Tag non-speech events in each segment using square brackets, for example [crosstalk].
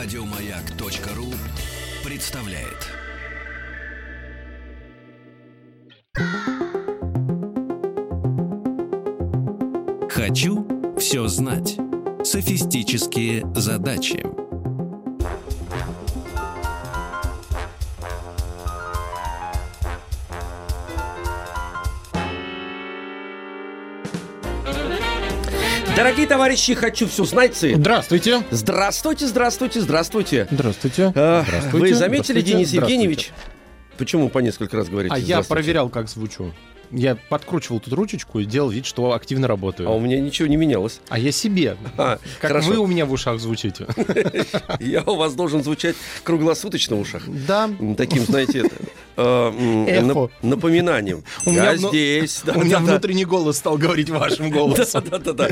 Радиомаяк.ру представляет. Хочу все знать. Софистические задачи. Дорогие товарищи, хочу все знать. Здравствуйте. Здравствуйте, здравствуйте, здравствуйте. Здравствуйте. А, Здравствуйте. Вы заметили, Здравствуйте. Денис. Евгеньевич? Почему по несколько раз говорите? А я проверял, как звучу. Я подкручивал тут ручечку и делал вид, что активно работаю. А у меня ничего не менялось. А я себе. [laughs] А, Как хорошо. вы у меня в ушах звучите. [laughs] Я у вас должен звучать круглосуточно в ушах. Да. Таким, знаете, э, напоминанием. У меня здесь. [laughs] У меня внутренний голос стал говорить вашим голосом. Да, да, да.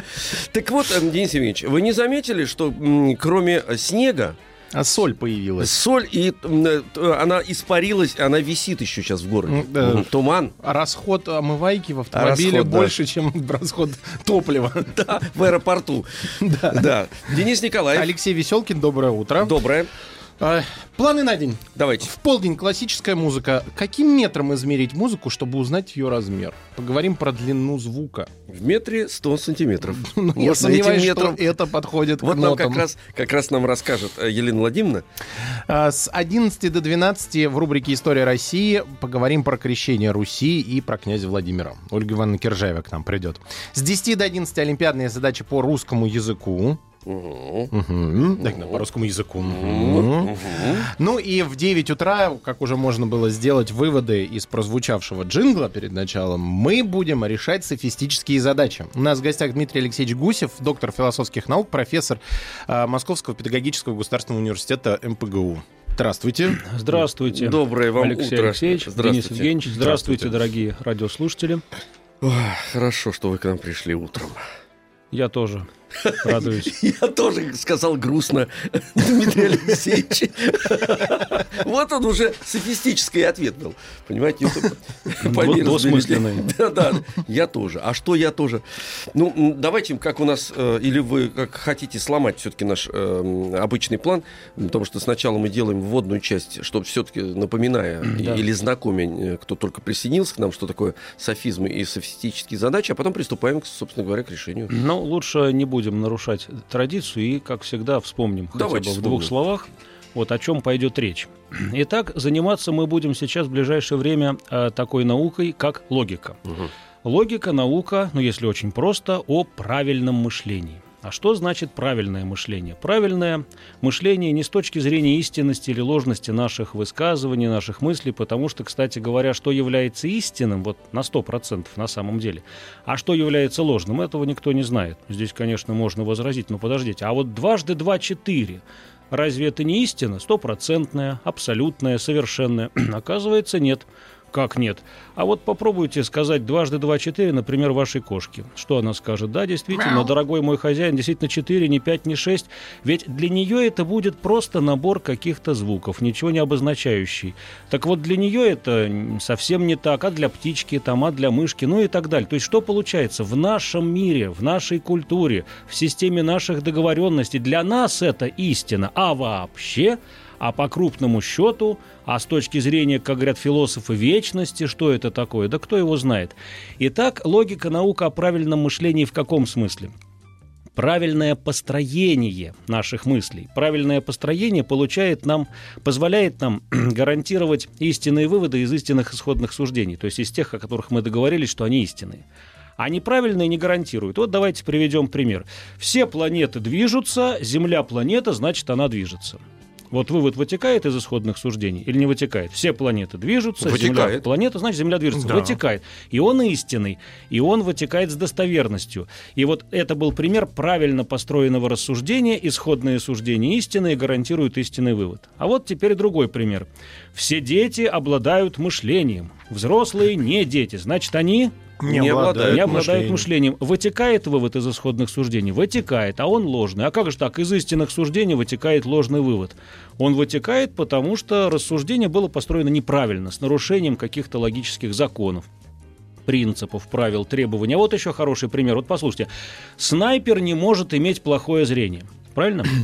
Так вот, э, Денис Евгеньевич, вы не заметили, что кроме снега, А соль появилась. соль, и э, т- она испарилась, она висит еще сейчас в городе. Да. Туман. А расход омывайки в автомобиле расход, да. больше, чем [laughs] расход топлива. [laughs] Да, в аэропорту. [laughs] Да. Да. Денис Николаев. Алексей Веселкин, доброе утро. Доброе. А, Планы на день. Давайте. В полдень классическая музыка. Каким метром измерить музыку, чтобы узнать ее размер? Поговорим про длину звука. В метре 100 сантиметров. [laughs] Ну, я сомневаюсь, метром- что это подходит Вот к нам нотам. как раз, как раз нам расскажет э, Елена Владимировна. А, С 11 до 12 в рубрике «История России» поговорим про крещение Руси и про князя Владимира. Ольга Ивановна Киржаева к нам придет. С 10 до 11 олимпиадные задачи по русскому языку. Так, да, по русскому языку. Ну и в 9 утра, как уже можно было сделать выводы из прозвучавшего джингла перед началом, мы будем решать софистические задачи. У нас в гостях Дмитрий Алексеевич Гусев, доктор философских наук, профессор а, Московского педагогического государственного университета МПГУ. Здравствуйте. Здравствуйте. Доброе вам Алексей утро. Алексеевич, Здравствуйте. Денис Евгеньевич. Здравствуйте, Здравствуйте. дорогие радиослушатели. Ох, хорошо, что вы к нам пришли утром. Я тоже радуюсь. [laughs] Я тоже сказал грустно, [laughs] Дмитрий Алексеевич. [laughs] Вот он уже софистический ответ был. Понимаете, мере Двусмысленный. сбережения. Да, да, я тоже. А что я тоже? Ну, давайте, как у нас, э, или вы как хотите сломать все-таки наш э, обычный план, потому что сначала мы делаем вводную часть, чтобы все-таки напоминая или знакомя, э, кто только присоединился к нам, что такое софизмы и софистические задачи, а потом приступаем, собственно говоря, к решению. Но лучше не будем нарушать традицию и, как всегда, вспомним хотя бы Давайте в двух вспомним. словах, вот о чем пойдет речь. [clears throat] Итак, заниматься мы будем сейчас в ближайшее время э, такой наукой, как логика. Мгм. Логика, наука, ну если очень просто, о правильном мышлении. А что значит правильное мышление? Правильное мышление не с точки зрения истинности или ложности наших высказываний, наших мыслей, потому что, кстати говоря, что является истинным, вот на 100% на самом деле, а что является ложным, этого никто не знает. Здесь, конечно, можно возразить, но подождите, а вот дважды два – четыре. Разве это не истина? Стопроцентная, абсолютная, совершенная? [clears throat] Оказывается, нет. Как нет? А вот попробуйте сказать дважды два четыре, например, вашей кошке. Что она скажет? Да, действительно, дорогой мой хозяин, действительно четыре, не пять, не шесть. Ведь для нее это будет просто набор каких-то звуков, ничего не обозначающий. Так вот, для нее это совсем не так, а для птички, там, а для мышки, ну и так далее. То есть, что получается? В нашем мире, в нашей культуре, в системе наших договоренностей для нас это истина, а вообще а по крупному счету, а с точки зрения, как говорят философы, вечности, что это такое? Да кто его знает? Итак, логика наука о правильном мышлении в каком смысле? Правильное построение наших мыслей. Правильное построение получает нам, позволяет нам [clears throat] гарантировать истинные выводы из истинных исходных суждений, то есть из тех, о которых мы договорились, что они истинные. А неправильные не гарантируют. Вот давайте приведем пример. Все планеты движутся, Земля планета, значит, она движется. Вот вывод вытекает из исходных суждений или не вытекает? Все планеты движутся, Земля Вытекает. планета, значит, Земля движется. Да. Вытекает. И он истинный, и он вытекает с достоверностью. И вот это был пример правильно построенного рассуждения. Исходные суждения истинные гарантируют истинный вывод. А вот теперь другой пример. Все дети обладают мышлением. Взрослые не дети. Значит, они Не обладают не обладают мышлением. Вытекает вывод из исходных суждений? Вытекает, а он ложный. А как же так? Из истинных суждений вытекает ложный вывод. Он вытекает, потому что рассуждение было построено неправильно, с нарушением каких-то логических законов принципов, правил, требований. А вот еще хороший пример. Вот послушайте. Снайпер не может иметь плохое зрение. Правильно? [clears throat]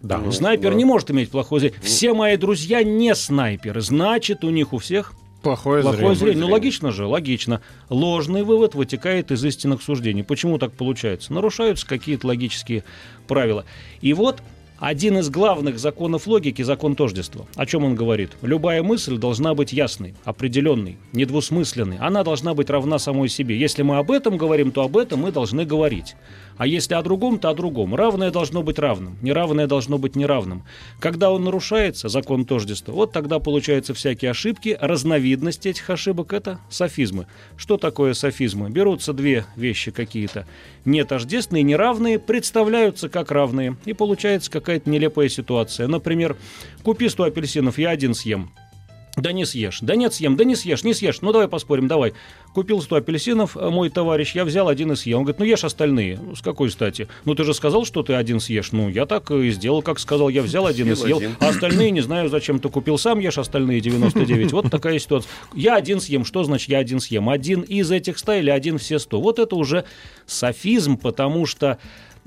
Да. Ну, Снайпер да. не может иметь плохое зрение. Все мои друзья не снайперы, значит, у них у всех Плохое, Плохое зрение. зрение. Ну, логично же, логично. Ложный вывод вытекает из истинных суждений. Почему так получается? Нарушаются какие-то логические правила. И вот один из главных законов логики – закон тождества. О чем он говорит? Любая мысль должна быть ясной, определенной, недвусмысленной. Она должна быть равна самой себе. Если мы об этом говорим, то об этом мы должны говорить. А если о другом, то о другом. Равное должно быть равным, неравное должно быть неравным. Когда он нарушается, закон тождества, вот тогда получаются всякие ошибки. Разновидность этих ошибок – это софизмы. Что такое софизмы? Берутся две вещи какие-то нетождественные, неравные, представляются как равные. И получается какая-то нелепая ситуация. Например, купи 100 апельсинов, я один съем. Да не съешь. Да нет, съем. Да не съешь, не съешь. Ну, давай поспорим, давай. Купил 100 апельсинов, э, мой товарищ, я взял один и съел. Он говорит, ну, ешь остальные. Ну, с какой стати? Ну, ты же сказал, что ты один съешь. Ну, я так и сделал, как сказал. Я взял один и Съел съел. один. А остальные, не знаю, зачем ты купил. Сам ешь остальные 99. Вот такая ситуация. Я один съем. Что значит я один съем? Один из этих 100 или один все 100? Вот это уже софизм, потому что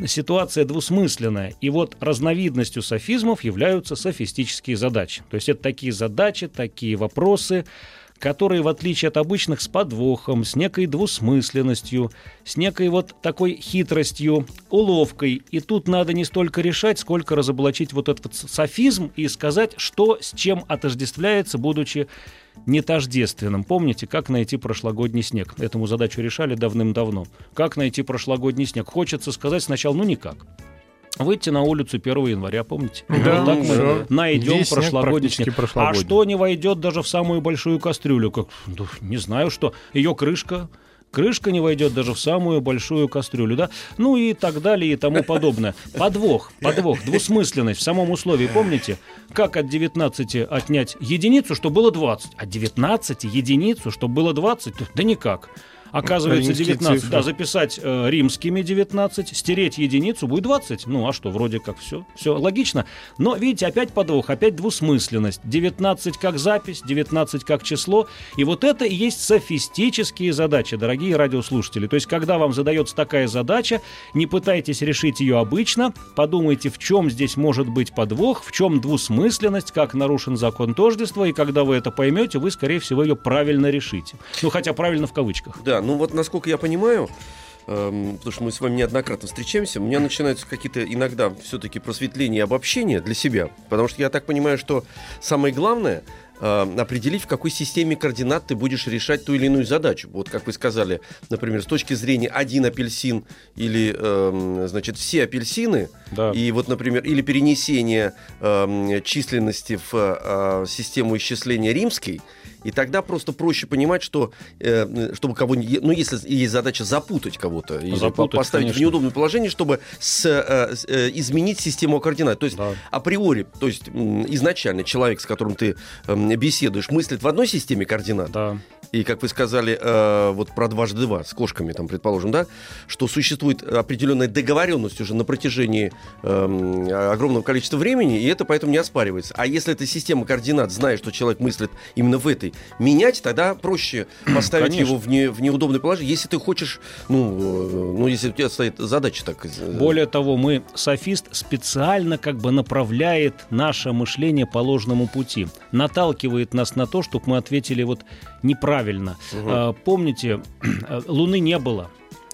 ситуация двусмысленная. И вот разновидностью софизмов являются софистические задачи. То есть это такие задачи, такие вопросы, которые, в отличие от обычных, с подвохом, с некой двусмысленностью, с некой вот такой хитростью, уловкой. И тут надо не столько решать, сколько разоблачить вот этот софизм и сказать, что с чем отождествляется, будучи нетождественным. Помните, как найти прошлогодний снег? Этому задачу решали давным-давно. Как найти прошлогодний снег? Хочется сказать сначала, ну никак. Выйти на улицу 1 января, помните? Да, Вот так мы найдем Весь снег. А что не войдет даже в самую большую кастрюлю? Как, ну, не знаю что. Ее крышка. Крышка не войдет даже в самую большую кастрюлю, да? Ну и так далее и тому [laughs] подобное. Подвох, подвох, двусмысленность в самом условии. Помните, как от 19 отнять единицу, чтобы было 20? От 19 единицу, чтобы было 20? Да никак. Оказывается, Римские 19, цифры. да, записать э, римскими 19, стереть единицу будет 20. Ну, а что, вроде как все, все логично. Но, видите, опять подвох, опять двусмысленность. 19 как запись, 19 как число. И вот это и есть софистические задачи, дорогие радиослушатели. То есть, когда вам задается такая задача, не пытайтесь решить ее обычно, подумайте, в чем здесь может быть подвох, в чем двусмысленность, как нарушен закон тождества, и когда вы это поймете, вы, скорее всего, ее правильно решите. Ну, хотя правильно в кавычках. Да, ну вот насколько я понимаю, эм, потому что мы с вами неоднократно встречаемся, у меня начинаются какие-то иногда все-таки просветления и обобщения для себя. Потому что я так понимаю, что самое главное э, определить, в какой системе координат ты будешь решать ту или иную задачу. Вот как вы сказали, например, с точки зрения один апельсин или, эм, значит, все апельсины, Да. и вот, например, или перенесение эм, численности в э, систему исчисления римской, и тогда просто проще понимать, что э, чтобы кого ну если есть задача запутать кого-то Запутать, по- поставить конечно. в неудобное положение, чтобы с, э, э, изменить систему координат. То есть Да. априори, то есть изначально человек, с которым ты эм, беседуешь, мыслит в одной системе координат, Да. И, как вы сказали, э, вот про дважды два с кошками, там, предположим, да, что существует определенная договоренность уже на протяжении эм, огромного количества времени, и это поэтому не оспаривается. А если эта система координат, зная, что человек мыслит именно в этой, менять, тогда проще поставить Конечно. его в, не- в неудобное положение, если ты хочешь, ну, э, ну, если у тебя стоит задача так. э, Более того, мы, софист, специально как бы направляет наше мышление по ложному пути, наталкивает нас на то, чтобы мы ответили вот неправильно. А, Помните, [clears throat] э, Луны не было,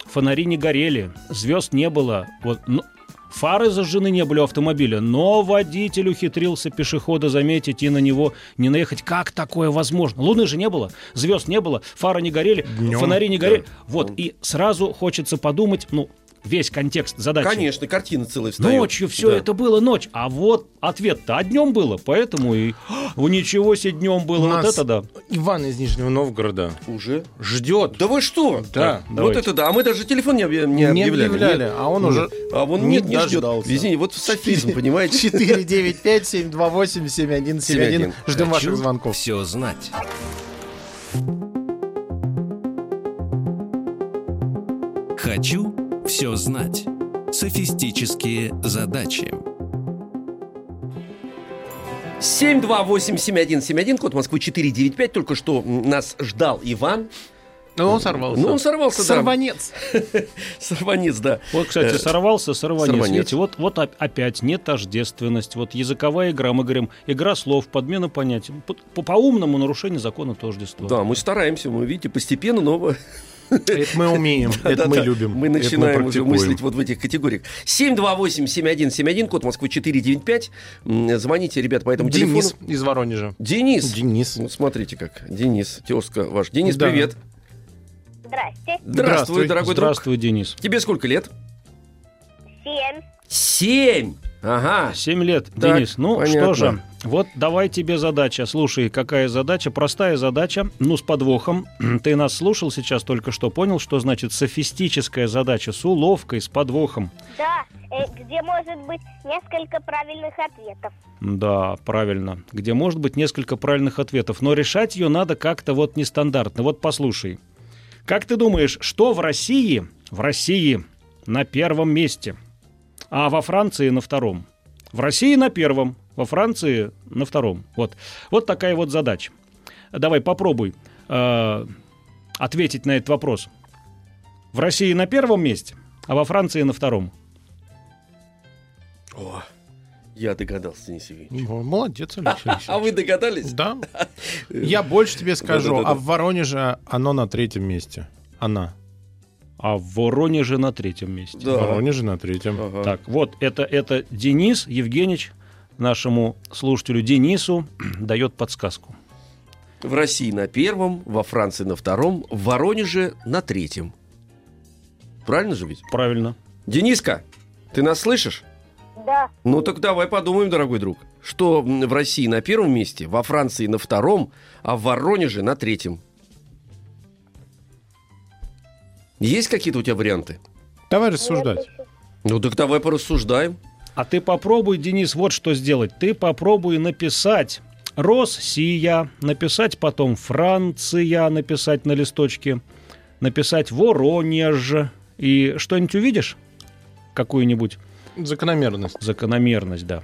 фонари не горели, звезд не было, вот, ну, Фары зажжены не были у автомобиля, но водитель ухитрился пешехода заметить и на него не наехать. Как такое возможно? Луны же не было, звезд не было, фары не горели, Днем, фонари не горели. да. Вот, и сразу хочется подумать, ну, весь контекст задачи. Конечно, картина целая встает. Ночью все Да. это было ночь, а вот ответ-то а днем было, поэтому и «О, ничего себе днем было, У вот нас это да. Иван из Нижнего Новгорода Уже? ждет. Да вы что? Да, Вот давайте. это да. А мы даже телефон не, объ- не Не объявляли. объявляли, Нет. а он уже А он не нет, не ждет. дождался. Извини, вот софизм, понимаете? 495-728-7171. Ждем Хочу ваших звонков. Все знать. Хочу все знать. Софистические задачи. 728-7171, код Москвы 495. Только что нас ждал Иван. Ну, он сорвался. Ну, он сорвался, да. Сорванец. [laughs] Сорванец, да. Вот, кстати, Э, сорвался, сорванец. сорванец. Видите, вот, вот оп- опять не тождественность. Вот языковая игра, мы говорим, игра слов, подмена понятий. По- по- По-умному нарушение закона тождества. Да, мы стараемся, мы, видите, постепенно, но Это мы умеем, это мы любим. Мы начинаем уже мыслить вот в этих категориях. 728-7171, код Москвы 495. М, Звоните, ребят, по этому Денис телефону. из Воронежа. Денис. Денис. Ну, смотрите как. Денис, тезка ваш. Денис, привет. Здрасте. Здравствуй, дорогой Здравствуй, Денис. Тебе сколько лет? Семь. Семь. Ага. Семь лет, Так, Денис. Ну понятно. что же, вот давай тебе задача. Слушай, какая задача? Простая задача, ну с подвохом. [clears throat] Ты нас слушал сейчас только что, понял, что значит софистическая задача с уловкой, с подвохом. Да, э, где может быть несколько правильных ответов. Да, правильно. Где может быть несколько правильных ответов. Но решать ее надо как-то вот нестандартно. Вот послушай. Как ты думаешь, что в России, в России на первом месте, а во Франции на втором? В России на первом, во Франции на втором. Вот, вот такая вот задача. Давай попробуй э, ответить на этот вопрос. В России на первом месте, а во Франции на втором. О, я догадался, Денис Евгеньевич. О, Молодец, Алексей [laughs] Алексеевич. А вы догадались? Да. [laughs] Я больше тебе скажу, а в Воронеже оно на третьем месте. Она. А в Воронеже на третьем месте. Да. В Воронеже на третьем. Ага. Так, вот это, это Денис Евгеньевич нашему слушателю Денису [clears throat] дает подсказку. В России на первом, во Франции на втором, в Воронеже на третьем. Правильно же ведь? Правильно. Дениска, ты нас слышишь? Да, Ну так давай подумаем, дорогой друг. Что в России на первом месте, во Франции на втором, а в Воронеже на третьем? Есть какие-то у тебя варианты? Давай рассуждать. Ну так давай порассуждаем. А ты попробуй, Денис, вот что сделать. Ты попробуй написать Россия, написать потом Франция, написать на листочке, написать Воронеж. И что-нибудь увидишь? Какую-нибудь Закономерность. закономерность, да.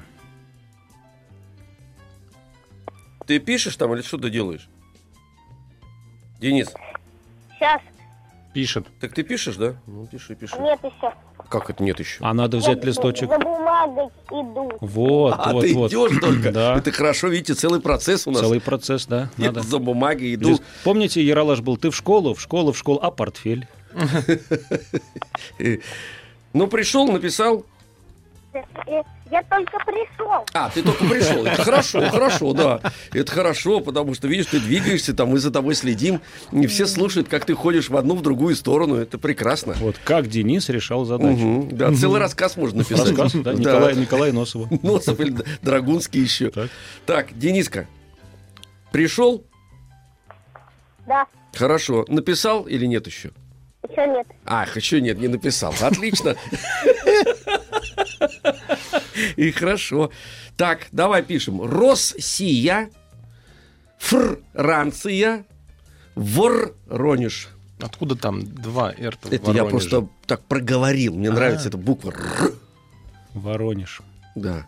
Ты пишешь там или что ты делаешь? Денис, Сейчас. Пишет. так ты пишешь, да? Ну, пиши, пиши. Нет еще. Как это нет еще? А надо взять Я листочек. За бумагой иду. Вот, А вот, ты вот. идешь только. Да. Это хорошо, видите, целый процесс у нас. Целый процесс, да. Я Надо. за бумагой иду. Лист- Помните, Яралаш был, ты в школу, в школу, в школу, а портфель? [laughs] Ну, пришел, написал. Я только пришел. А, ты только пришел. Это хорошо, хорошо, да. Это хорошо, потому что, видишь, ты двигаешься, там мы за тобой следим. И все слушают, как ты ходишь в одну, в другую сторону. Это прекрасно. Вот как Денис решал задачу. Да, целый рассказ можно написать. Рассказ, да, Николай, Николай Носова. [laughs] Носов или Драгунский еще. Так. Так, Дениска, пришел? Да, Хорошо. Написал или нет еще? еще нет. Ах, еще нет, не написал. Отлично. [laughs] [laughs] И хорошо. Так, давай пишем. Россия, Франция, Воронеж. Откуда там два р Это я просто так проговорил. Мне А. нравится эта буква Р. Воронеж. Да.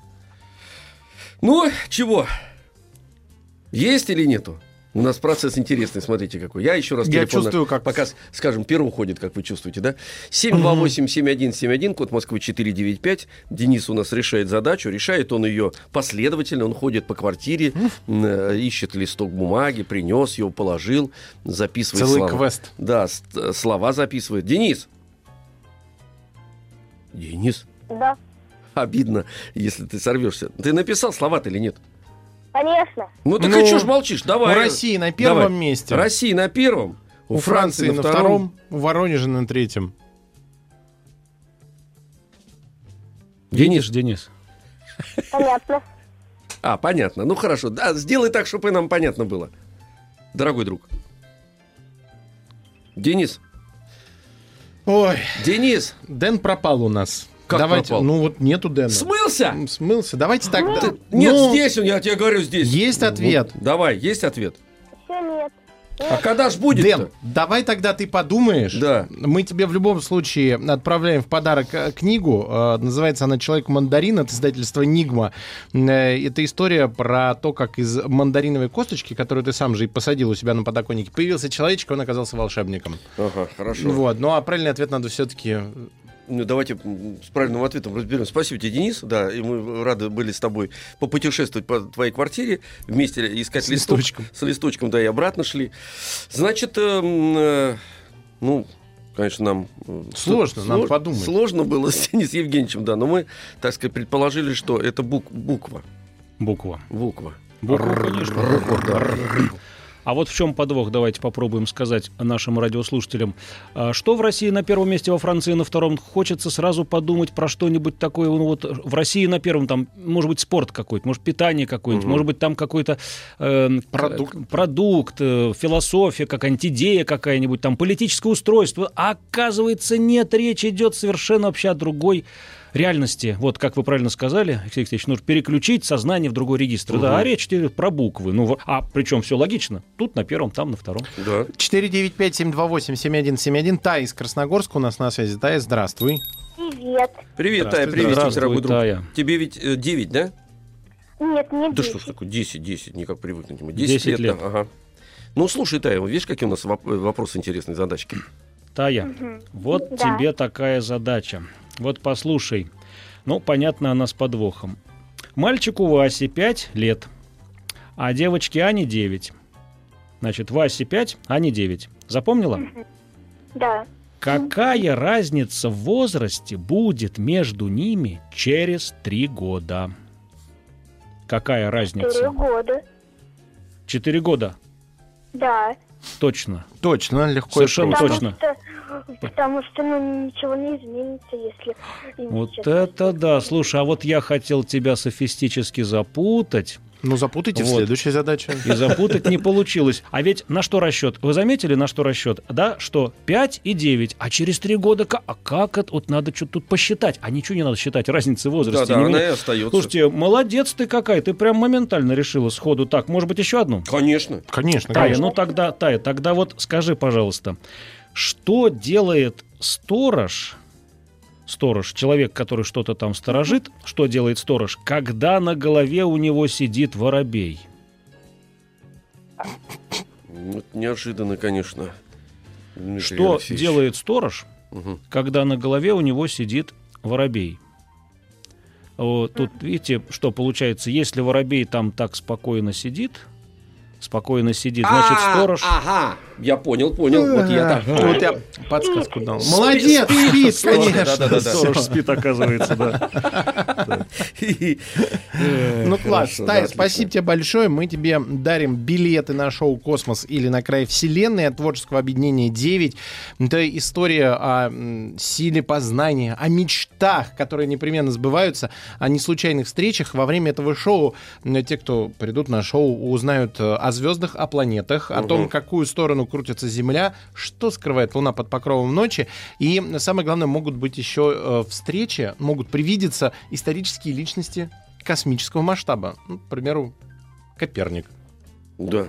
Ну, чего? Есть или нету? У нас процесс интересный, смотрите какой. Я еще раз Я чувствую, как- Пока, скажем, первым ходит, как вы чувствуете, да? 728-7171, код Москвы 495. Денис у нас решает задачу. Решает он ее последовательно. Он ходит по квартире, э, ищет листок бумаги, принес его, положил, записывает Целый слова. квест. Да, э, слова записывает. Денис! Денис? Да, Обидно, если ты сорвешься. Ты написал слова-то или нет? Конечно. Ну так Ну, и что ж молчишь? Давай. У России на первом Давай. месте. Россия на первом. У Франции на втором, у Воронежа на третьем. Денис, Денис. Понятно. А, понятно. Ну хорошо. Да, сделай так, чтобы нам понятно было. Дорогой друг. Денис. Ой, Денис. Дэн пропал у нас. Как Давайте, пропал? ну вот нету Дэна. Смылся? Смылся. Давайте так. да. Нет, Ну, здесь он, я тебе говорю, здесь. Есть ответ. Давай, есть ответ. Еще нет. А когда ж будет Дэн, давай тогда ты подумаешь. Да. Мы тебе в любом случае отправляем в подарок э, книгу. Э, Называется она «Человек-мандарин» от издательства «Нигма». Э, Это история про то, как из мандариновой косточки, которую ты сам же и посадил у себя на подоконнике, появился человечек, он оказался волшебником. Ага, хорошо. Вот. Ну а правильный ответ надо все-таки... Ну, давайте с правильным ответом разберем. Спасибо тебе, Денис. Да, и мы рады были с тобой попутешествовать по твоей квартире, вместе искать С листок. листочком. С листочком, да, и обратно шли. Значит, эм, э, ну, конечно, нам... э, Сложно, сло- надо подумать. Сложно было с Денисом Евгеньевичем, да, но мы, так сказать, предположили, что это бук- буква. Буква. Буква. Буква, конечно. А вот в чем подвох, давайте попробуем сказать нашим радиослушателям. А, Что в России на первом месте, во Франции на втором? Хочется сразу подумать про что-нибудь такое. Ну вот в России на первом там, может быть, спорт какой-то, может, питание какое-нибудь, может быть, там какой-то э, Продукт. продукт, э, философия, какая-нибудь идея какая-нибудь, там политическое устройство. А оказывается, нет, речь идет совершенно вообще о другой реальности. Вот, как вы правильно сказали, Алексей Алексеевич, нужно переключить сознание в другой регистр. Да, а речь идет про буквы. Ну, а причем все логично. Тут на первом, там на втором. Да. 495-728-7171. Тая из Красногорска у нас на связи. Тая, здравствуй. Привет. Привет, Тая, привет, здравствуй, дорогой друг. Тая. Тебе ведь э, 9, да? Нет, не Да что ж 10. такое, 10, 10, никак привыкнуть. не могу. 10, 10 лет, лет. да, ага. Ну, слушай, Тая, вот видишь, какие у нас воп- вопросы интересные, задачки? Тая, вот Да. тебе такая задача. Вот послушай. Ну, понятно, она с подвохом. Мальчику Васе 5 лет, а девочке Ане 9. Значит, Васе 5, Ане 9. Запомнила? Да. Какая разница в возрасте будет между ними через три года? Какая Четыре разница? года. Четыре года, Да. точно. Точно, легко Совершенно и просто. точно. Что, потому что ну, ничего не изменится, если... Вот сейчас это да. Слушай, а вот я хотел тебя софистически запутать, Ну, запутайте в Вот. следующей задаче. и запутать не получилось. А ведь на что расчет? Вы заметили, на что расчет? Да, что 5 и 9, а через 3 года... А как это? Вот надо что-то тут посчитать. А ничего не надо считать, разницы в возрасте. Да, да, не она и остается. Слушайте, молодец ты какая, ты прям моментально решила сходу. Так, может быть, еще одну? Конечно. Конечно, Тая, конечно. ну тогда, Тая, тогда вот скажи, пожалуйста, что делает сторож, сторож, человек, который что-то там сторожит, что делает сторож, когда на голове у него сидит воробей? Это неожиданно, конечно. Дмитрий Что Алексеевич. делает сторож, Мгм. когда на голове у него сидит воробей? Вот, тут, видите, что получается, если воробей там так спокойно сидит, спокойно сидит, значит, А, сторож... Ага, я понял, понял. Вот я так. Вот я подсказку дал. Молодец, спит, конечно. да-да-да. Сторож спит, оказывается, да. Ну класс, да, спасибо тебе большое. Мы тебе дарим билеты на шоу «Космос» или «На край вселенной» от творческого объединения 9. Это история о силе познания, о мечтах, которые непременно сбываются, о неслучайных встречах. Во время этого шоу те, кто придут на шоу, узнают э, о звездах, о планетах, о том, какую сторону крутится Земля, что скрывает Луна под покровом ночи. И самое главное, могут быть еще э, встречи, могут привидеться исторические личности космического масштаба. Ну, к примеру, Коперник. Да.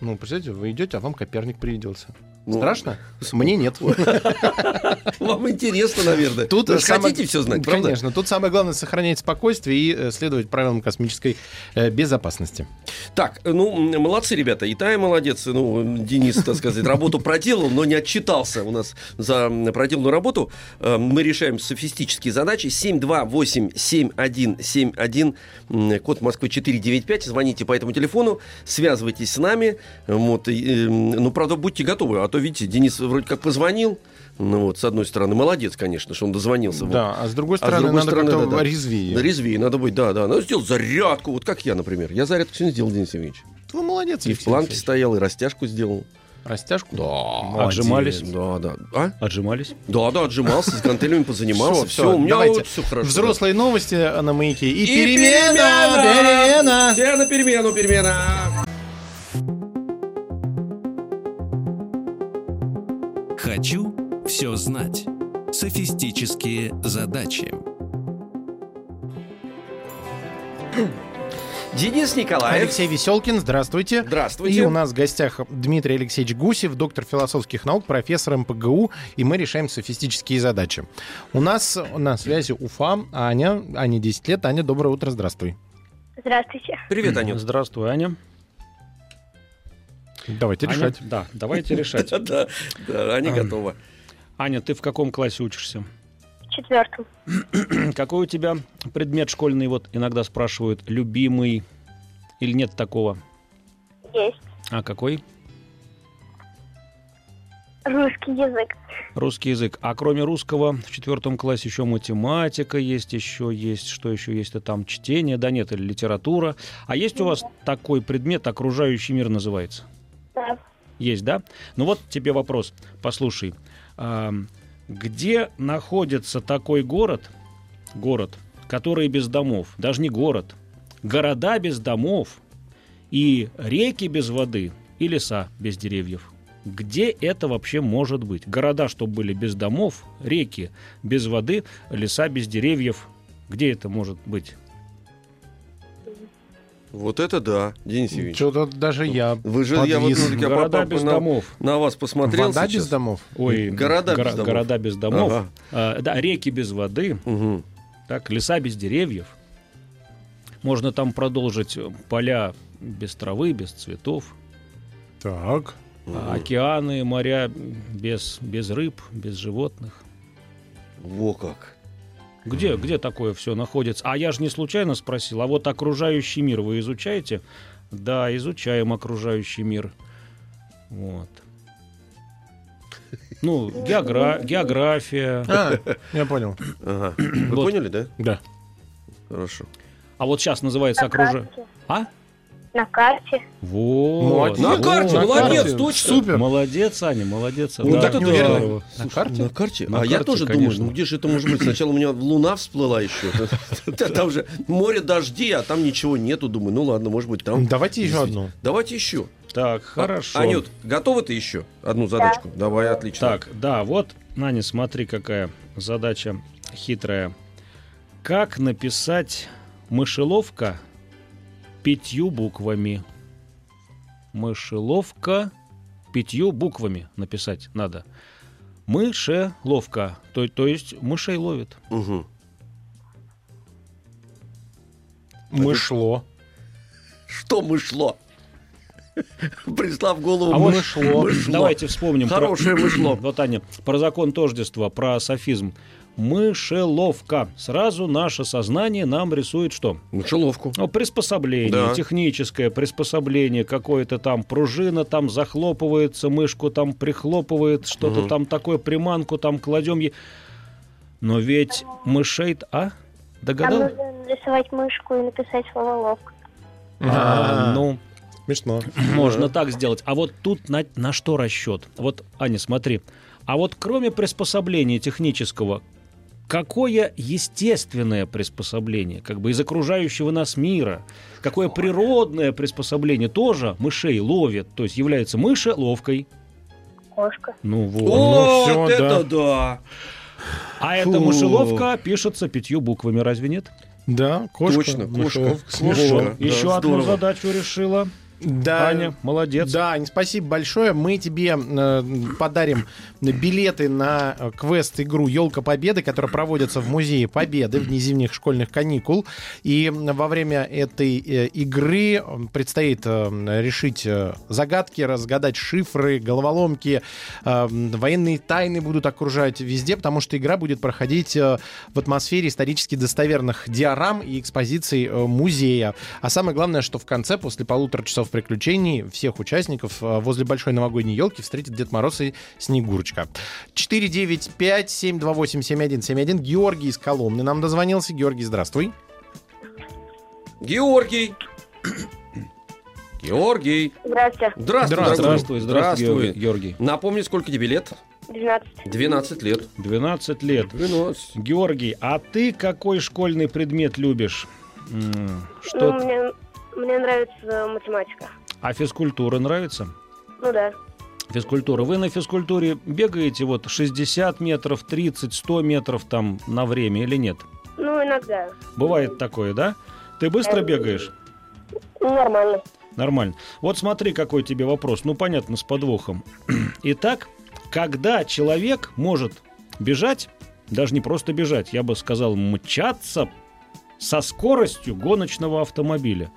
Ну, представляете, вы идете, а вам Коперник привиделся. Ну, Страшно? [laughs] Мне нет. [laughs] Вам интересно, наверное. Тут Вы же самое- хотите все знать, правда? Конечно. Тут самое главное сохранять спокойствие и э, следовать правилам космической э, безопасности. Так, ну, молодцы, ребята. И Тая молодец. Ну, Денис, так сказать, работу проделал, но не отчитался у нас за проделанную работу. Э, Мы решаем софистические задачи. 728-7171, м, код Москвы 495. Звоните по этому телефону, связывайтесь с нами. Вот, и, э, ну, правда, будьте готовы. А то, видите, Денис вроде как позвонил. Ну, вот, с одной стороны, молодец, конечно, что он дозвонился. Вот. Да, а с другой А с стороны, другой надо стороны, как-то да, да. резвее. Да, резвее надо быть, да, да. Надо сделать зарядку, вот как я, например. Я зарядку сегодня сделал, Денис Евгеньевич. Вы молодец, И в планке стоял, и растяжку сделал. Растяжку? Да. Отжимались? Да, да. А? Отжимались? Да, да, отжимался, с гантелями позанимался. Все, у меня давайте. вот все хорошо. Взрослые новости на маяке. И, И перемена! Перемена! Все на перемену, перемена! Хочу все знать. Софистические задачи. Денис Николаев. Алексей Веселкин, здравствуйте. Здравствуйте. И у нас в гостях Дмитрий Алексеевич Гусев, доктор философских наук, профессор МПГУ, и мы решаем софистические задачи. У нас на связи Уфа, Аня. Аня 10 лет. Аня, доброе утро, здравствуй. Здравствуйте. Привет, Анют. Здравствуй, Аня. Давайте Аня, решать. Да, давайте решать. [laughs] Да, да, Аня готова. Аня, ты в каком классе учишься? В четвертом. [clears throat] Какой у тебя предмет школьный, вот иногда спрашивают, любимый или нет такого? Есть. А какой? Русский язык. Русский язык. А кроме русского в четвертом классе еще математика есть, еще есть, что еще есть-то там чтение, да нет, или литература. А есть у вас такой предмет, окружающий мир называется? Да. Есть, да? Ну вот тебе вопрос. Послушай, а, где находится такой город, город, который без домов, даже не город, города без домов и реки без воды и леса без деревьев? Где это вообще может быть? Города, чтобы были без домов, реки без воды, леса без деревьев. Где это может быть? Вот это да, Денис Евгеньевич. Что-то даже я Вы же, я вот ну, я Города без на, домов. на вас посмотрел Вода сейчас. без домов? Ой, Города без домов. Города без домов. Ага. А, да, реки без воды. Мгм. Так, леса без деревьев. Можно там продолжить поля без травы, без цветов. Так. А Океаны, моря без, без рыб, без животных. Во как. Где, где такое все находится? А я же не случайно спросил, а вот окружающий мир вы изучаете? Да, изучаем окружающий мир. Вот. Ну, геогра- география. А, я понял. Ага. Вы Вот. поняли, да? Да. Хорошо. А вот сейчас называется карте. А? На карте. Вот. Молодец. На карте, на молодец, карте. точно. Супер. Молодец, Аня, молодец. Вот Да, это здорово. На карте? На карте? На а я тоже конечно. думаю, ну где же это может быть? Сначала у меня луна всплыла еще. [laughs] Там же море дожди, а там ничего нету. Думаю, ну ладно, может быть там. Давайте еще одну. Давайте еще. Так, хорошо. Анют, готовы ты еще одну задачку? Давай, отлично. Так, да, вот, Наня, смотри, какая задача хитрая. Как написать мышеловка пятью буквами? Мышеловка пятью буквами написать надо. Мышеловка, то, то есть мышей ловит. Мгм. Мышло. Что мышло? Пришла в голову А мышло. мышло. Давайте вспомним. про- Хорошее мышло. [clears throat] Вот, Аня, про закон тождества, про софизм. Мышеловка. Сразу наше сознание нам рисует что? Мышеловку. Ну, приспособление, Да. техническое приспособление, какое-то там пружина там захлопывается, мышку там прихлопывает, что-то Мгм. там такое, приманку там кладем. ей. Но ведь мышей... А? Там Догадал? нужно нарисовать мышку и написать слово ловко. А, ну, Смешно. [clears throat] можно так сделать. А вот тут на, на что расчет? Вот, Аня, смотри. А вот кроме приспособления технического, какое естественное приспособление, как бы из окружающего нас мира, какое природное приспособление тоже мышей ловит, то есть является мышеловкой. Кошка. Ну вот. О, всё, вот это да. А эта фу. мышеловка пишется пятью буквами, разве нет? Да, кошка. Точно, кошка. мышеловка, Кошка. смешно. Да, Еще одну здорово. задачу решила. Да, Аня, молодец. Да, Ань, спасибо большое. Мы тебе э, подарим билеты на э, квест-игру «Елка Победы», которая проводится в Музее Победы в дни зимних школьных каникул. И во время этой э, игры предстоит э, решить э, загадки, разгадать шифры, головоломки. Э, Военные тайны будут окружать везде, потому что игра будет проходить э, в атмосфере исторически достоверных диорам и экспозиций э, музея. А самое главное, что в конце, после полутора часов приключений, всех участников э, возле большой новогодней елки встретит Дед Мороз и Снегурочка. 495-728-7171. Георгий из Коломны нам дозвонился. Георгий, здравствуй. Георгий. Георгий. Здравствуйте. Здравствуй, Здравствуй. дорогой. Здравствуй, здравствуй, Георгий. Георгий. Напомни, сколько тебе лет? 12. 12 лет. 12 лет. 12. Георгий, а ты какой школьный предмет любишь? М, Ну, Что? мне, мне нравится математика. А физкультура нравится? Ну да. Физкультура. Вы на физкультуре бегаете вот 60 метров, 30, 100 метров там на время или нет? Ну, иногда. Бывает такое, да? Ты быстро Э, бегаешь? Нормально. Нормально. Вот смотри, какой тебе вопрос. Ну, понятно, с подвохом. [clears throat] Итак, когда человек может бежать, даже не просто бежать, я бы сказал, мчаться со скоростью гоночного автомобиля?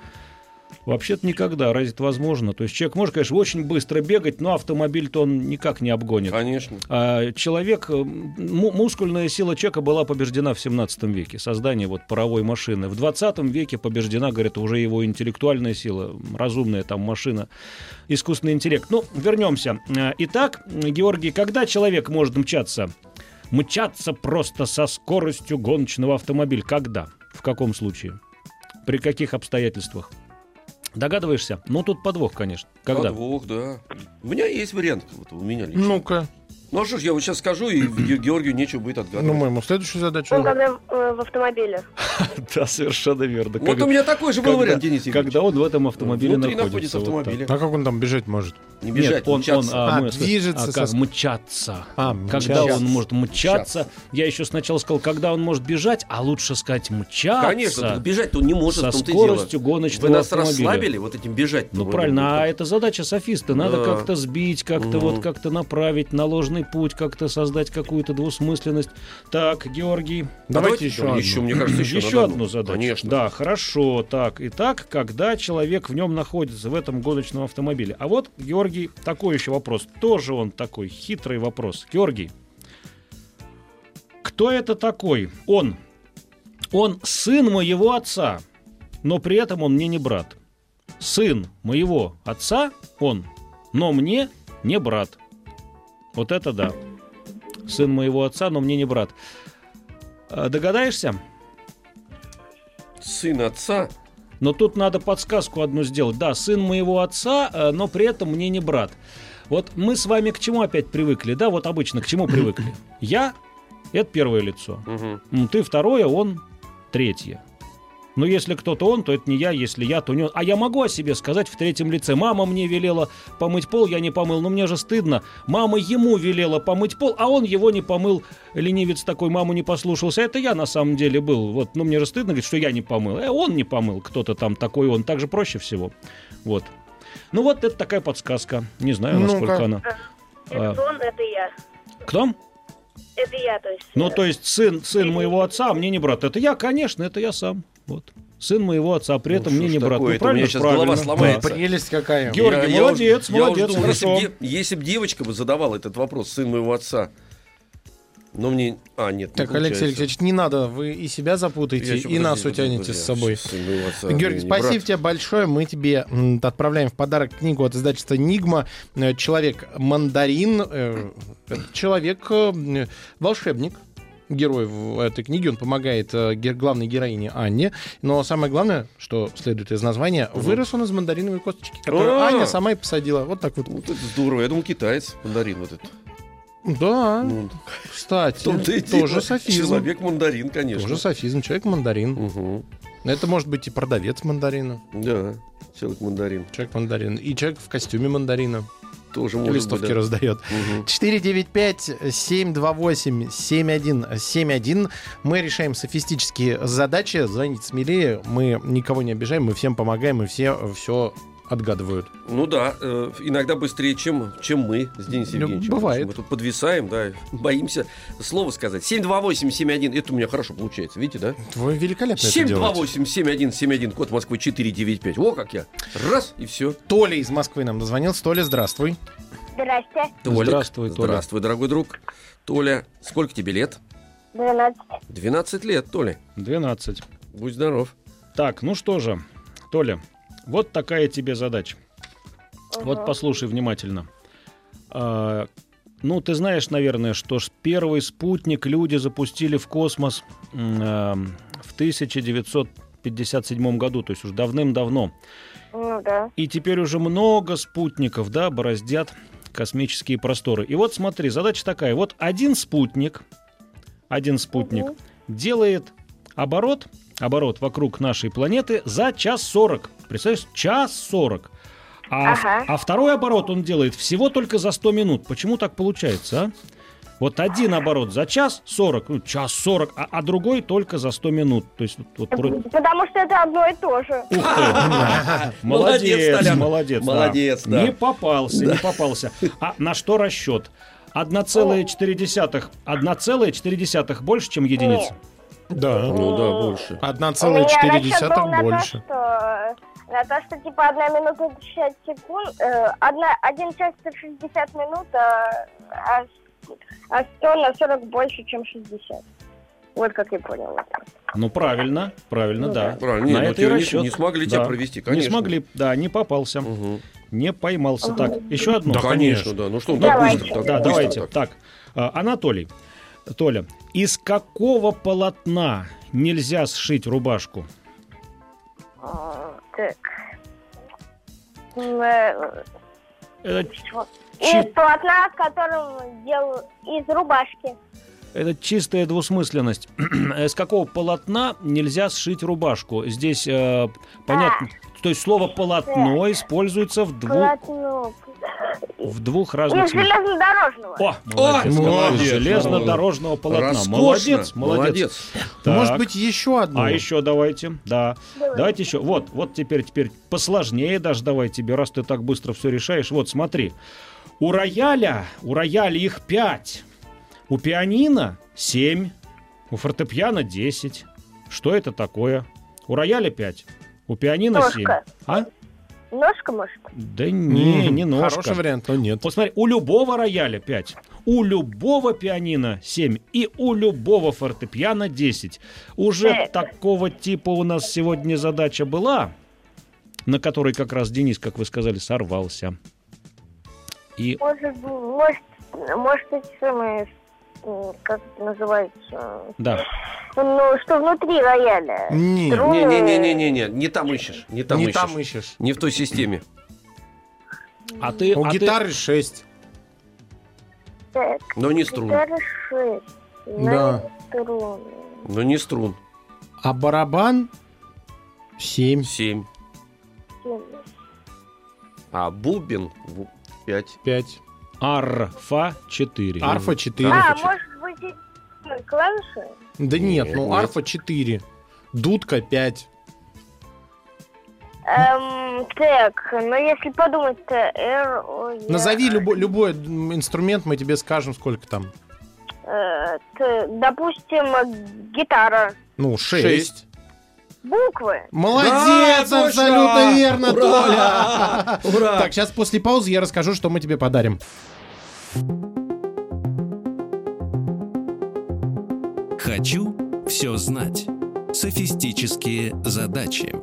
Вообще-то никогда. Разве это возможно? То есть человек может, конечно, очень быстро бегать, но автомобиль-то он никак не обгонит. Конечно. А человек, э, му- мускульная сила человека была побеждена в 17 веке, создание вот паровой машины. В 20 веке побеждена, говорят, уже его интеллектуальная сила, разумная там машина, искусственный интеллект. Ну, вернемся. Э, Итак, Георгий, когда человек может мчаться? Мчаться просто со скоростью гоночного автомобиля. Когда? В каком случае? При каких обстоятельствах? Догадываешься? Ну, тут подвох, конечно. Когда? Подвох, да. У меня есть вариант. Вот у меня лично. Ну-ка. Ну а что ж, я вот сейчас скажу, и Ге- Георгию нечего будет Ну, отгадывать. мы ему следующую задачу. Ну, когда э, в автомобиле. [laughs] Да, совершенно верно. вот у меня такой же был вариант, Денис. Когда он в этом автомобиле Внутри находится. находится вот автомобиля. А как он там бежать может? Не бежать, Нет, он, он, мчаться. а, А, мы- движется а как со- мчаться. А, Когда мчаться. он может мчаться. Я еще сначала сказал, когда он может бежать, а лучше сказать мчаться. Конечно, бежать-то он не может, со скоростью гоночного Вы нас автомобиля. расслабили вот этим бежать. Ну правильно, а это задача софиста. Надо Да. как-то сбить, как-то вот как-то направить на ложный путь, как-то создать какую-то двусмысленность. Так, Георгий, Давайте еще одну. Еще, мне кажется, [clears throat] еще, еще, одну задачу. Конечно. Да, хорошо. Так, итак, когда человек в нем находится, в этом гоночном автомобиле. А вот, Георгий, такой еще вопрос. Тоже он такой хитрый вопрос. Георгий, кто это такой? Он. Он сын моего отца, но при этом он мне не брат. Сын моего отца он, но мне не брат. Вот это да. Сын моего отца, но мне не брат. А, Догадаешься? Сын отца. Но тут надо подсказку одну сделать. Да, сын моего отца, э, но при этом мне не брат. Вот мы с вами к чему опять привыкли? Да, вот обычно к чему привыкли? [laughs] Я — это первое лицо. М, Ты второе, он третье. Но если кто-то он, то это не я, если я, то не он. А я могу о себе сказать в третьем лице. Мама мне велела помыть пол, я не помыл, но мне же стыдно. Мама ему велела помыть пол, а он его не помыл. Ленивец такой, маму не послушался. Это я на самом деле был. Вот, ну мне же стыдно говорить, что я не помыл. Э, он не помыл, кто-то там такой он. Так же проще всего. Вот. Ну вот это такая подсказка. Не знаю, насколько она. Это А. он, это я. Кто? Это я, то есть. Ну, э, то есть сын, сын моего отца, а мне не брат. Это я, конечно, это я сам. Вот. Сын моего отца, при этом Ну, мне не брат. такое? Ну, Это у меня щас правильно. голова сломается. Да. Прелесть какая. Георгий, Я- я молодец, я молодец, думал, если б Если бы девочка бы задавала этот вопрос, сын моего отца. Но мне... А, нет, не Так, Алексей получается. Алексеевич, не надо, вы и себя запутаете, и нас утянете с собой. отца, Георгий, не спасибо брат. тебе большое. Мы тебе отправляем в подарок книгу от издательства Нигма. Э, Человек Герой в этой книге, он помогает э, главной героине Анне. Но самое главное, что следует из названия, вырос он из мандариновой косточки, которую А. Аня сама и посадила. Вот так вот. Вот это здорово. Я думал, китаец, мандарин вот этот. Да, Ну, кстати, и тоже софизм. Человек-мандарин, конечно. Тоже софизм. Человек-мандарин. Мгм. Это может быть и продавец мандарина. Да, человек-мандарин. Человек-мандарин. И человек в костюме мандарина. Тоже может Листовки быть, да. раздает. Мгм. 495-728-7171. Мы решаем софистические задачи. Звоните смелее. Мы никого не обижаем, мы всем помогаем, и все все отгадывают. Ну да, э, иногда быстрее, чем, чем мы с Денисом Ну, Евгеньевичем. бывает. Мы тут подвисаем, да, [laughs] боимся слово сказать. 728-71, это у меня хорошо получается, видите, да? Вы великолепно это делаете. 728-7171, код Москвы 495. О, как я. Раз, и все. Толя из Москвы нам дозвонился. Толя, здравствуй. Здрасте. Здравствуй, Толя. Здравствуй, дорогой друг. Толя, сколько тебе лет? 12. 12 лет, Толя. 12. Будь здоров. Так, ну что же, Толя, вот такая тебе задача. Вот послушай внимательно. А, ну, ты знаешь, наверное, что первый спутник люди запустили в космос а, в 1957 году, то есть уже давным-давно. Ну да. И теперь уже много спутников, да, бороздят космические просторы. И вот смотри, задача такая. Вот один спутник, один спутник Мгм. делает оборот, оборот вокруг нашей планеты за час 40. Представляешь, час 40. А, Ага. а второй оборот он делает всего только за 100 минут. Почему так получается, а? Вот один оборот за час 40, ну, час 40, а, а другой только за 100 минут. То есть вот, вот вроде- Потому что это одно и то же. Ух ты! [laughs] Молодец, Молодец, молодец. да. Не попался, не попался. А на что расчет? 1,4 1,4 больше, чем единица? Да. Ну да, больше. У меня расчет был 1,4 на больше. то, что, на то, что типа одна минута 60 секунд, э, одна, один час это 60 минут, а, а, с- а 100 на 40 больше, чем 60. Вот как я понял. это. Ну, правильно, правильно, Ну да. Правильно. Не, На ну, это и тебя не- расчет. не смогли тебя Да. провести, Не конечно. смогли, да, не попался, Мгм. не поймался. Так, еще одно. Да, Конечно, конечно. да. Ну что так быстро? так Да, быстро давайте. так? Так, Анатолий, Толя, из какого полотна нельзя сшить рубашку? А, Так. Э, Это, чё? Чи- Из полотна, которым делаю из рубашки. это чистая двусмысленность. [clears throat] Из какого полотна нельзя сшить рубашку? Здесь э, понятно. То есть слово полотно используется в двух, Полотно. В двух Из разных смыслах. железнодорожного. О, молодец, О, молодец. железнодорожного полотна. Роскошно. Молодец, молодец. Молодец. Так. Может быть, еще одно? А еще давайте, да. Давай. Давайте еще. Вот, вот теперь, теперь посложнее даже давай тебе, раз ты так быстро все решаешь. Вот, смотри. У рояля, у рояля их пять. У пианино семь. У фортепиано 10. Что это такое? У рояля 5. У пианино. 7. А? Ножка, может? Да не, не ножка. Хороший вариант, но нет. Вот смотри, у любого рояля 5, у любого пианино 7 и у любого фортепиано 10. Уже Э. такого типа у нас сегодня задача была, на которой как раз Денис, как вы сказали, сорвался. И Может, может, может эти самые, как это называется, да, ну, что внутри рояля. Не, Струны. Не-не-не-не-не, не там ищешь. Не там не ищешь. там ищешь. Не в той системе. а ты... У а ты- гитары 6. Так, Но не струн. гитара шесть. Да. Струны. Но не струн. А барабан 7. Семь. Семь. А бубен в- пять. 5. Арфа 4. Арфа 4. А, Арфа может быть, и клавиши? Да нет, Нет, ну нет. арфа 4. Дудка 5. Эм, так, ну если подумать-то, R, O, E, Назови любой, любой инструмент, мы тебе скажем, сколько там. э, т- допустим, гитара. Ну, 6. Шесть. Буквы. Молодец, Да, точно! абсолютно верно, Ура! Толя. [laughs] Ура! Так, сейчас после паузы я расскажу, что мы тебе подарим. Хочу все знать. Софистические задачи.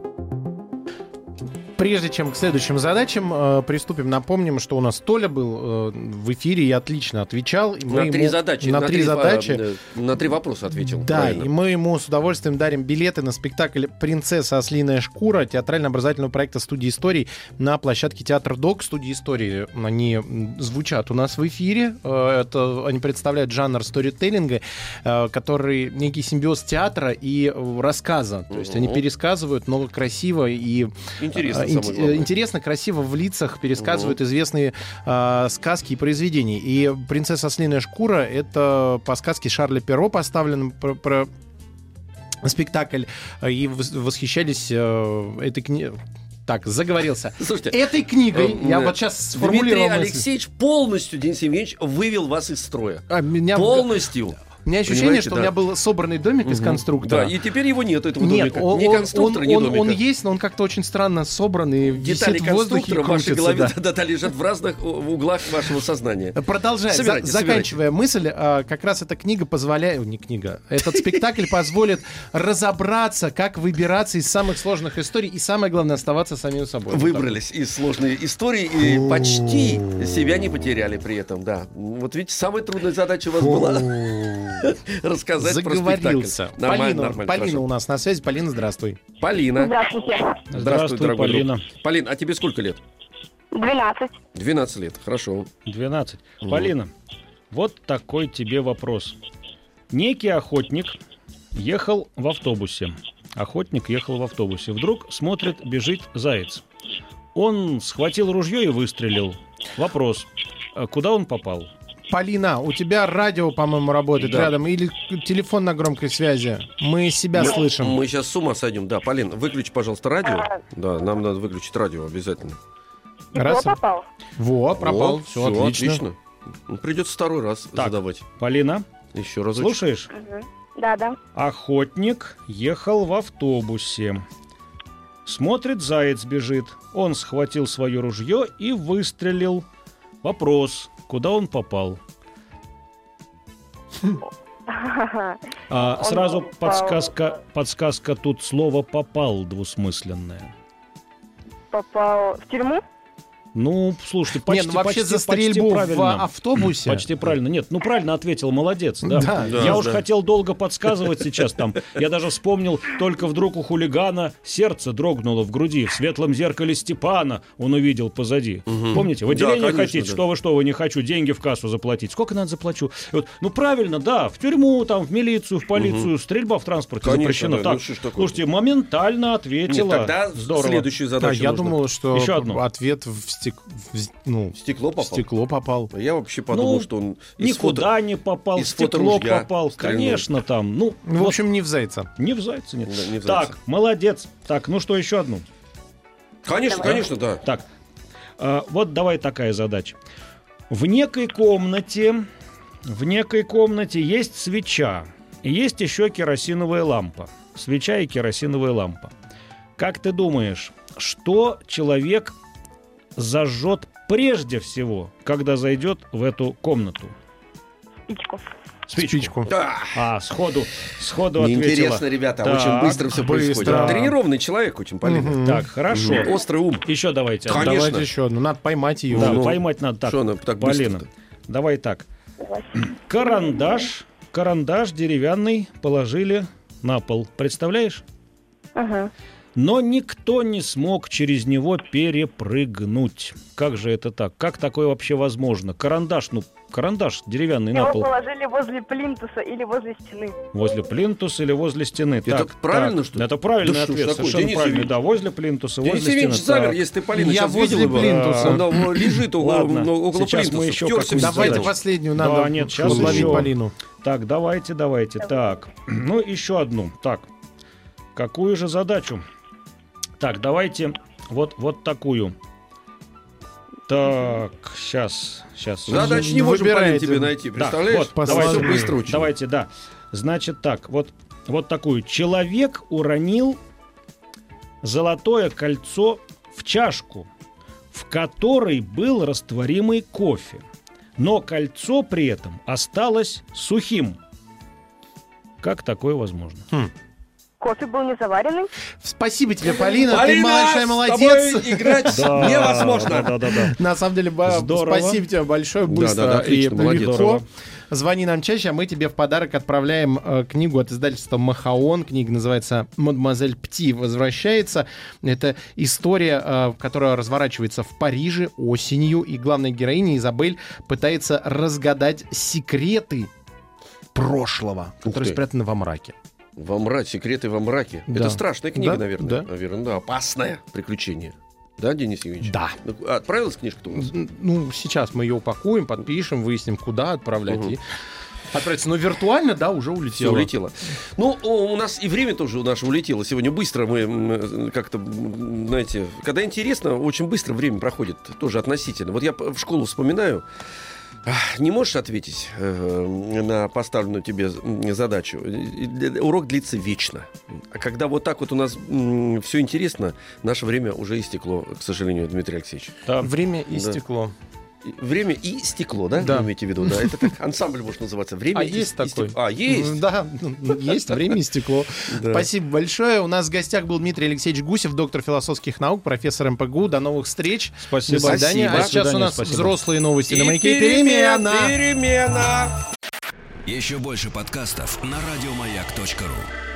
Прежде чем к следующим задачам э, приступим, напомним, что у нас Толя был э, в эфире и отлично отвечал. И На три ему- задачи. На три а, задачи. э, На три вопроса ответил. Да, правильно. и мы ему с удовольствием дарим билеты на спектакль «Принцесса ослиная шкура» театрально-образовательного проекта студии истории на площадке Театр Док. Студии истории, они звучат у нас в эфире. Э, Это, они представляют жанр сторителлинга, э, который некий симбиоз театра и э, рассказа. То есть они пересказывают много красиво и Интересно, э, инте- главное. интересно, красиво в лицах пересказывают известные э, сказки и произведения. И «Принцесса ослиная шкура» — это по сказке Шарля Перо поставлен про, про спектакль, э, и вос- восхищались э, этой книгой. Так, заговорился. [laughs] Слушайте, Этой книгой, э, я э, вот сейчас Дмитрий сформулировал мысль. Алексеевич полностью, Денис Евгеньевич, вывел вас из строя. А, меня, Полностью. У меня ощущение, Понимаете, что да. у меня был собранный домик из Мгм. конструктора. Да, и теперь его нет, этого Нет, домика. он, он- конструктора, он- он- домика. он есть, но он как-то очень странно собран и Детали висит в воздухе и конструктора в вашей крутится, голове да. да, да, лежат в разных углах вашего сознания. Продолжая, за- Собирайте, заканчивая мысль, а, как раз эта книга позволяет, не книга, этот спектакль позволит разобраться, как выбираться из самых сложных историй и самое главное оставаться самим собой. Вот. Выбрались из сложной истории и почти себя не потеряли при этом, да. Вот видите, самая трудная задача у вас была [laughs] рассказать про спектакль. Нормально, Полина, нормально, Полина хорошо. у нас на связи. Полина, здравствуй. Полина. Здравствуйте. Здравствуй, дорогой друг. Полина. Полин, а тебе сколько лет? 12. 12 лет, хорошо. 12. Полина, вот такой тебе вопрос. Некий охотник ехал в автобусе. Охотник ехал в автобусе. Вдруг смотрит, бежит заяц. Он схватил ружье и выстрелил. Вопрос. а Куда он попал? Полина, у тебя радио, по-моему, работает Да. рядом или телефон на громкой связи. Мы себя Мы- слышим. Мы сейчас с ума сойдем. Да, Полин, выключи, пожалуйста, радио. А. Да, нам надо выключить радио обязательно. Раз. попал? Во, пропал. Вот, все, всё, отлично. Ну, Придется второй раз Так. задавать. Полина, Еще раз. слушаешь? Да, да. Охотник ехал в автобусе. Смотрит, заяц бежит. Он схватил свое ружье и выстрелил. Вопрос, куда он попал? [laughs] А, сразу попал- подсказка, подсказка тут слово «попал» двусмысленное. Попал в тюрьму? Ну, слушайте, почти, Не, ну вообще почти, за стрельбу почти в правильно. автобусе. Почти правильно. Нет, ну правильно ответил, молодец, да. Да. Да, я уж да. хотел долго подсказывать сейчас там. Я даже вспомнил, только вдруг у хулигана сердце дрогнуло в груди. В светлом зеркале Степана он увидел позади. Помните? В отделение конечно, хотите? да. Что вы, что вы, не хочу. Деньги в кассу заплатить. Сколько надо заплачу? И вот, ну правильно, да, в тюрьму, там, в милицию, в полицию. Стрельба в транспорте Конечно, запрещена. да, так, ну слушайте, моментально Нет, ответила. тогда Здорово. следующую задачу я нужно. думал, что Еще одну. ответ в, стек- в- ну, В стекло попал? в стекло попал. Я вообще подумал, Ну, что он из Никуда фото- не попал, из в стекло попал. стрельнул. Конечно, там. Ну, Ну, в вот общем, не в зайца. не в зайца нет. Да, не в так, зайца. молодец. Так, ну что, еще одну. Конечно, Давай. конечно, да. Так, а, вот давай такая задача. В некой комнате, в некой комнате есть свеча, и есть еще керосиновая лампа. Свеча и керосиновая лампа. Как ты думаешь, что человек зажжет прежде всего, когда зайдет в эту комнату? Спичку. Спичку. Да. А, сходу, сходу ответила. Неинтересно, ребята, Так, очень быстро все быстро. происходит. Тренированный человек очень, Полина. Мгм. Так, хорошо. Острый ум. Еще давайте. Конечно. Давайте еще одну. Надо поймать ее. Да, Ну, поймать надо так. Что она так Полина, давай так. Давай. Карандаш, карандаш деревянный положили на пол. Представляешь? Ага. Но никто не смог через него перепрыгнуть. Как же это так? Как такое вообще возможно? Карандаш, ну, карандаш деревянный на Его пол. положили возле плинтуса или возле стены. Возле плинтуса или возле стены. Это Так, правильно, так, что ли? Это правильный Да ответ. Совершенно Денис правильный. Евгеньевич? Да, возле плинтуса, Денис возле Евгеньевич стены. замер, Так. если ты Полина Я сейчас возле видела его. плинтуса. Он да, лежит около, Ладно, ну, около сейчас мы плинтуса. еще какую-нибудь в Давайте задачу. последнюю Да, надо нет, щас ловить еще. Полину. Так, давайте, давайте. Так, [clears throat] ну еще одну. Так, какую же задачу? Так, давайте вот, вот такую. Так, сейчас, сейчас. Задачи не можем, Полин, Выбирайте. тебе найти. Да, Представляешь? вот, Давай, давайте. быстро очень. Давайте, да. Значит так, вот, вот такую. Человек уронил золотое кольцо в чашку, в которой был растворимый кофе. Но кольцо при этом осталось сухим. Как такое возможно? Кофе был не заваренный. Спасибо тебе, Полина. Ты Полина, большая с молодец. тобой играть [laughs] невозможно. Да, да, да. На самом деле, Здорово. спасибо тебе большое, быстро да, да, отлично, и молодец. легко. Здорово. Звони нам чаще, а мы тебе в подарок отправляем э, книгу от издательства Махаон. Книга называется «Мадемуазель Пти возвращается». Это история, э, которая разворачивается в Париже осенью, и главная героиня Изабель пытается разгадать секреты прошлого, которые ты. спрятаны во мраке. Во мраке, секреты во мраке. Да. Это страшная книга, Да, наверное. да. Наверное, да. Опасное приключение. Да, Денис Евгеньевич? Да. Ну, а Отправилась книжка-то у нас? Ну, сейчас мы ее упакуем, подпишем, выясним, куда отправлять. Мгм. И отправиться. Но виртуально, да, уже Все улетело. улетело. Ну, у нас и время тоже у наше улетело. Сегодня быстро мы м, как-то, знаете, когда интересно, очень быстро время проходит, тоже относительно. Вот я в школу вспоминаю, не можешь ответить э, на поставленную тебе задачу. Урок длится вечно. А когда вот так вот у нас все интересно, наше время уже истекло, к сожалению, Дмитрий Алексеевич. Да. Время Да. истекло. И- Время и стекло, да? Да. Вы имеете в виду, да? Это так ансамбль может называться. Время А и- есть и такой? стекло. А, есть? Да, есть, время истекло. [laughs] Да. Спасибо большое. У нас в гостях был Дмитрий Алексеевич Гусев, доктор философских наук, профессор МПГУ. До новых встреч. Спасибо. До свидания. Спасибо. А сейчас у До нас свидания, спасибо. взрослые новости на И маяке. Перемена. Перемена! Еще больше подкастов на радиомаяк.ру.